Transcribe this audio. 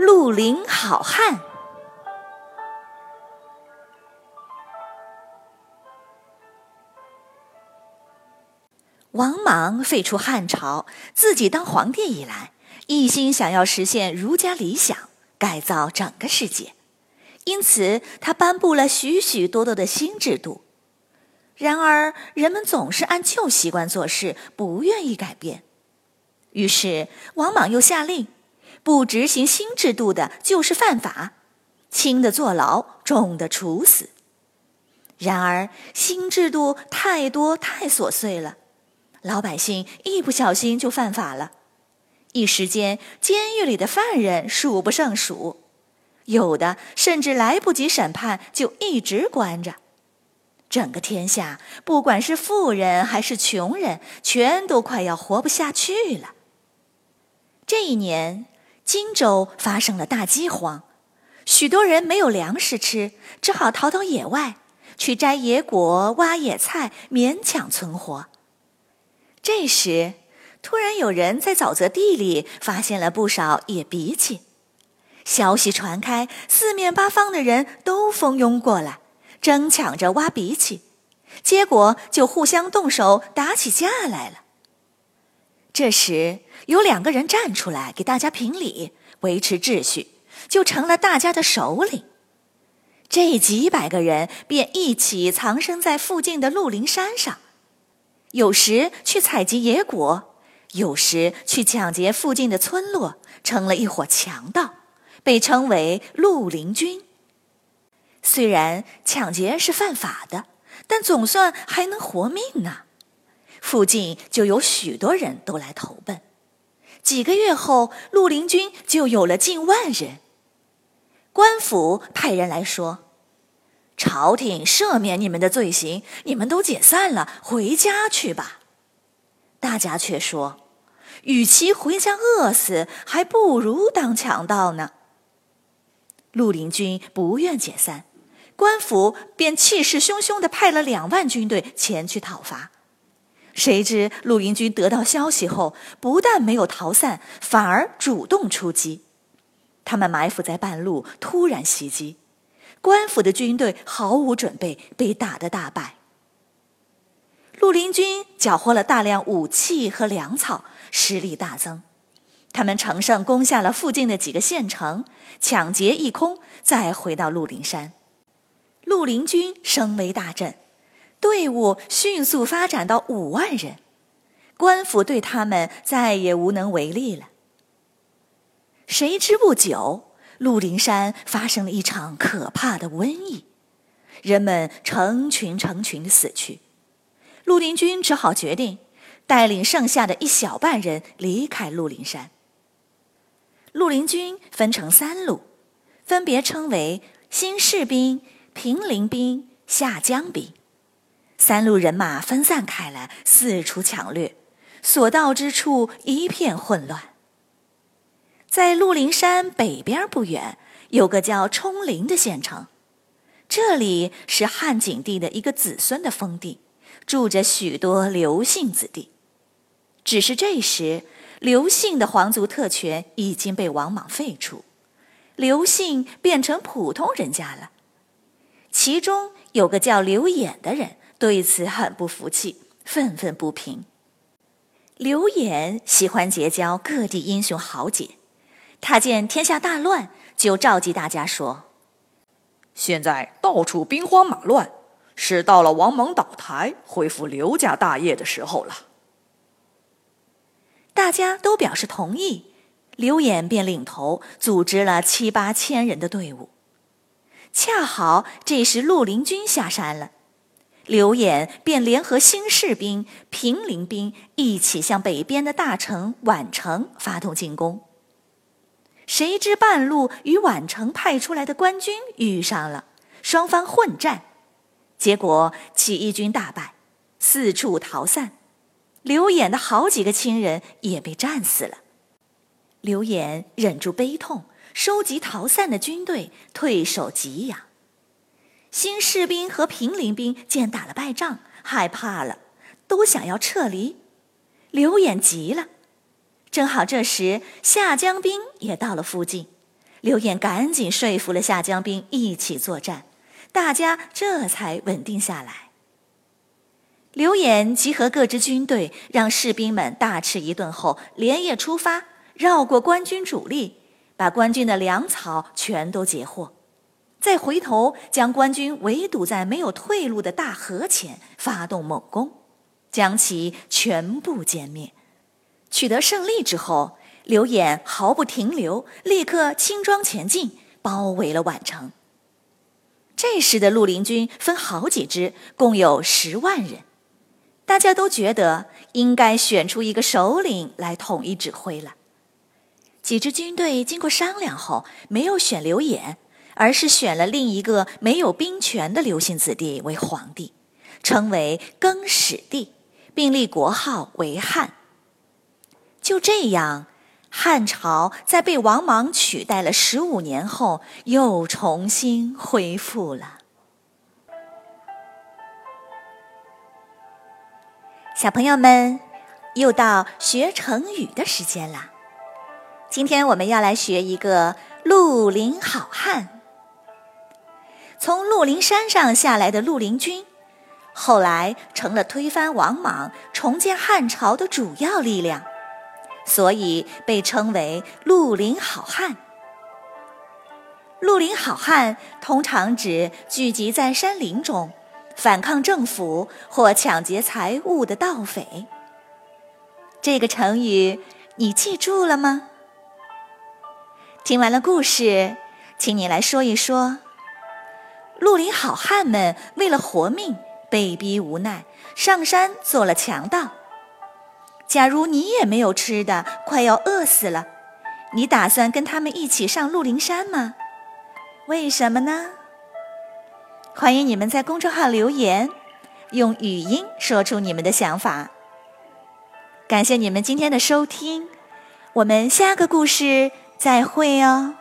绿林好汉》。王莽废除汉朝，自己当皇帝以来，一心想要实现儒家理想，改造整个世界，因此他颁布了许许多多的新制度。然而，人们总是按旧习惯做事，不愿意改变。于是，王莽又下令，不执行新制度的就是犯法，轻的坐牢，重的处死。然而，新制度太多太琐碎了，老百姓一不小心就犯法了，一时间监狱里的犯人数不胜数，有的甚至来不及审判就一直关着。整个天下，不管是富人还是穷人，全都快要活不下去了。这一年，荆州发生了大饥荒，许多人没有粮食吃，只好逃到野外去摘野果、挖野菜，勉强存活。这时，突然有人在沼泽地里发现了不少野荸荠，消息传开，四面八方的人都蜂拥过来，争抢着挖荸荠，结果就互相动手打起架来了。这时，有两个人站出来给大家评理，维持秩序，就成了大家的首领。这几百个人便一起藏身在附近的鹿林山上，有时去采集野果，有时去抢劫附近的村落，成了一伙强盗，被称为绿林军。虽然抢劫是犯法的，但总算还能活命啊！附近就有许多人都来投奔，几个月后，绿林军就有了近万人。官府派人来说：“朝廷赦免你们的罪行，你们都解散了，回家去吧。”大家却说：“与其回家饿死，还不如当强盗呢。”绿林军不愿解散，官府便气势汹汹地派了两万军队前去讨伐。谁知绿林军得到消息后，不但没有逃散，反而主动出击。他们埋伏在半路，突然袭击，官府的军队毫无准备，被打得大败。绿林军缴获了大量武器和粮草，实力大增。他们乘胜攻下了附近的几个县城，抢劫一空，再回到鹿林山。绿林军声威大振。队伍迅速发展到五万人，官府对他们再也无能为力了。谁知不久，鹿林山发生了一场可怕的瘟疫，人们成群成群的死去。绿林军只好决定带领剩下的一小半人离开鹿林山。绿林军分成三路，分别称为新士兵、平林兵、下江兵。三路人马分散开来，四处抢掠，所到之处一片混乱。在鹿林山北边不远，有个叫冲林的县城，这里是汉景帝的一个子孙的封地，住着许多刘姓子弟。只是这时，刘姓的皇族特权已经被王莽废除，刘姓变成普通人家了。其中有个叫刘演的人。对此很不服气，愤愤不平。刘演喜欢结交各地英雄豪杰，他见天下大乱，就召集大家说：“现在到处兵荒马乱，是到了王莽倒台、恢复刘家大业的时候了。”大家都表示同意，刘演便领头组织了七八千人的队伍。恰好这时绿林军下山了。刘演便联合新士兵、平陵兵一起向北边的大城宛城发动进攻。谁知半路与宛城派出来的官军遇上了，双方混战，结果起义军大败，四处逃散。刘演的好几个亲人也被战死了。刘演忍住悲痛，收集逃散的军队，退守吉阳。新士兵和平林兵见打了败仗，害怕了，都想要撤离。刘演急了，正好这时夏江兵也到了附近，刘演赶紧说服了夏江兵一起作战，大家这才稳定下来。刘演集合各支军队，让士兵们大吃一顿后，连夜出发，绕过官军主力，把官军的粮草全都截获。再回头将官军围堵在没有退路的大河前，发动猛攻，将其全部歼灭。取得胜利之后，刘演毫不停留，立刻轻装前进，包围了宛城。这时的绿林军分好几支，共有十万人，大家都觉得应该选出一个首领来统一指挥了。几支军队经过商量后，没有选刘演。而是选了另一个没有兵权的刘姓子弟为皇帝，称为更始帝，并立国号为汉。就这样，汉朝在被王莽取代了十五年后，又重新恢复了。小朋友们，又到学成语的时间了！今天我们要来学一个“绿林好汉”。从鹿林山上下来的绿林军，后来成了推翻王莽、重建汉朝的主要力量，所以被称为绿林好汉。绿林好汉通常指聚集在山林中，反抗政府或抢劫财物的盗匪。这个成语你记住了吗？听完了故事，请你来说一说。绿林好汉们为了活命，被逼无奈上山做了强盗。假如你也没有吃的，快要饿死了，你打算跟他们一起上鹿林山吗？为什么呢？欢迎你们在公众号留言，用语音说出你们的想法。感谢你们今天的收听，我们下个故事再会哦。